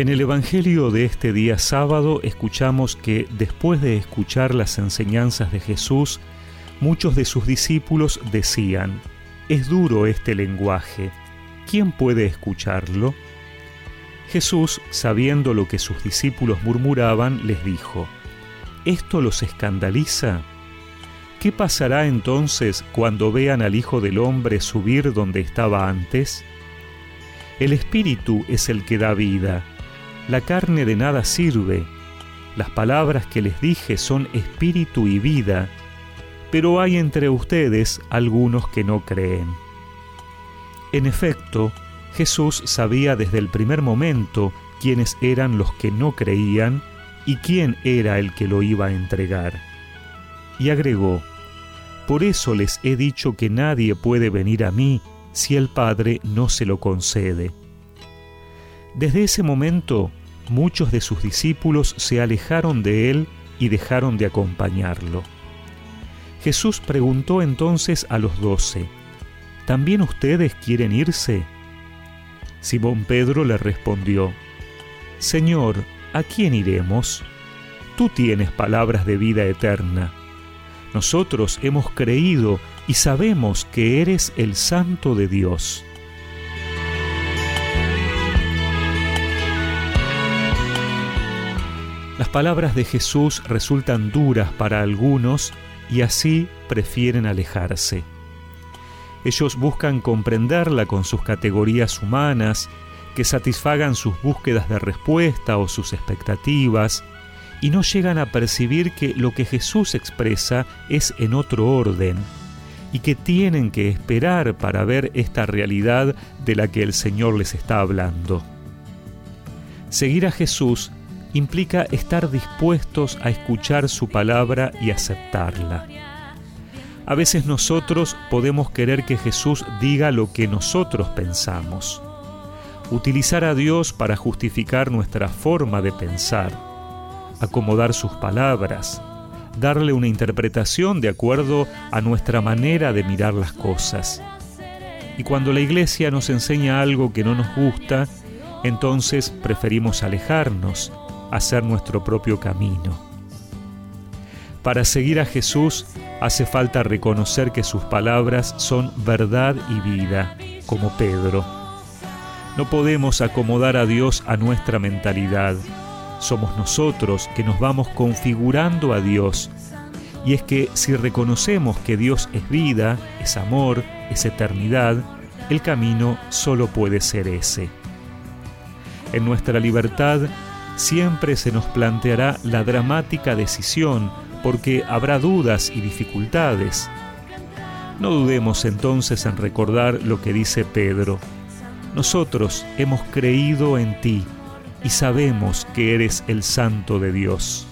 En el Evangelio de este día sábado escuchamos que después de escuchar las enseñanzas de Jesús, muchos de sus discípulos decían, es duro este lenguaje, ¿quién puede escucharlo? Jesús, sabiendo lo que sus discípulos murmuraban, les dijo, ¿esto los escandaliza? ¿Qué pasará entonces cuando vean al Hijo del Hombre subir donde estaba antes? El Espíritu es el que da vida la carne de nada sirve. Las palabras que les dije son espíritu y vida, pero hay entre ustedes algunos que no creen. En efecto, Jesús sabía desde el primer momento quiénes eran los que no creían y quién era el que lo iba a entregar. Y agregó, Por eso les he dicho que nadie puede venir a mí si el Padre no se lo concede. Desde ese momento, muchos de sus discípulos se alejaron de él y dejaron de acompañarlo. Jesús preguntó entonces a los doce, ¿también ustedes quieren irse? Simón Pedro le respondió, Señor, ¿a quién iremos? Tú tienes palabras de vida eterna. Nosotros hemos creído y sabemos que eres el Santo de Dios. Las palabras de Jesús resultan duras para algunos y así prefieren alejarse. Ellos buscan comprenderla con sus categorías humanas, que satisfagan sus búsquedas de respuesta o sus expectativas, y no llegan a percibir que lo que Jesús expresa es en otro orden, y que tienen que esperar para ver esta realidad de la que el Señor les está hablando. Seguir a Jesús implica estar dispuestos a escuchar su palabra y aceptarla. A veces nosotros podemos querer que Jesús diga lo que nosotros pensamos, utilizar a Dios para justificar nuestra forma de pensar, acomodar sus palabras, darle una interpretación de acuerdo a nuestra manera de mirar las cosas. Y cuando la iglesia nos enseña algo que no nos gusta, entonces preferimos alejarnos hacer nuestro propio camino. Para seguir a Jesús hace falta reconocer que sus palabras son verdad y vida, como Pedro. No podemos acomodar a Dios a nuestra mentalidad. Somos nosotros que nos vamos configurando a Dios. Y es que si reconocemos que Dios es vida, es amor, es eternidad, el camino solo puede ser ese. En nuestra libertad siempre se nos planteará la dramática decisión porque habrá dudas y dificultades. No dudemos entonces en recordar lo que dice Pedro. Nosotros hemos creído en ti y sabemos que eres el santo de Dios.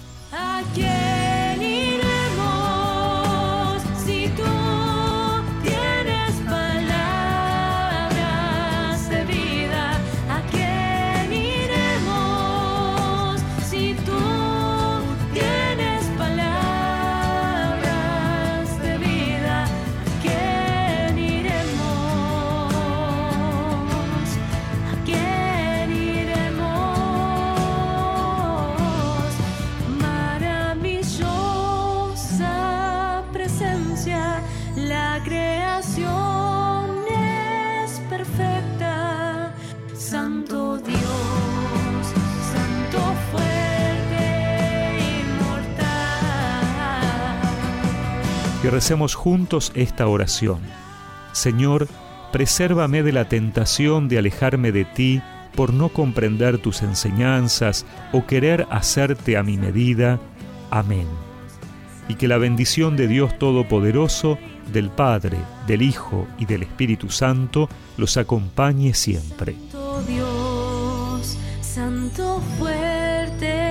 Y recemos juntos esta oración. Señor, presérvame de la tentación de alejarme de ti por no comprender tus enseñanzas o querer hacerte a mi medida. Amén y que la bendición de Dios Todopoderoso, del Padre, del Hijo y del Espíritu Santo los acompañe siempre. Dios, Santo fuerte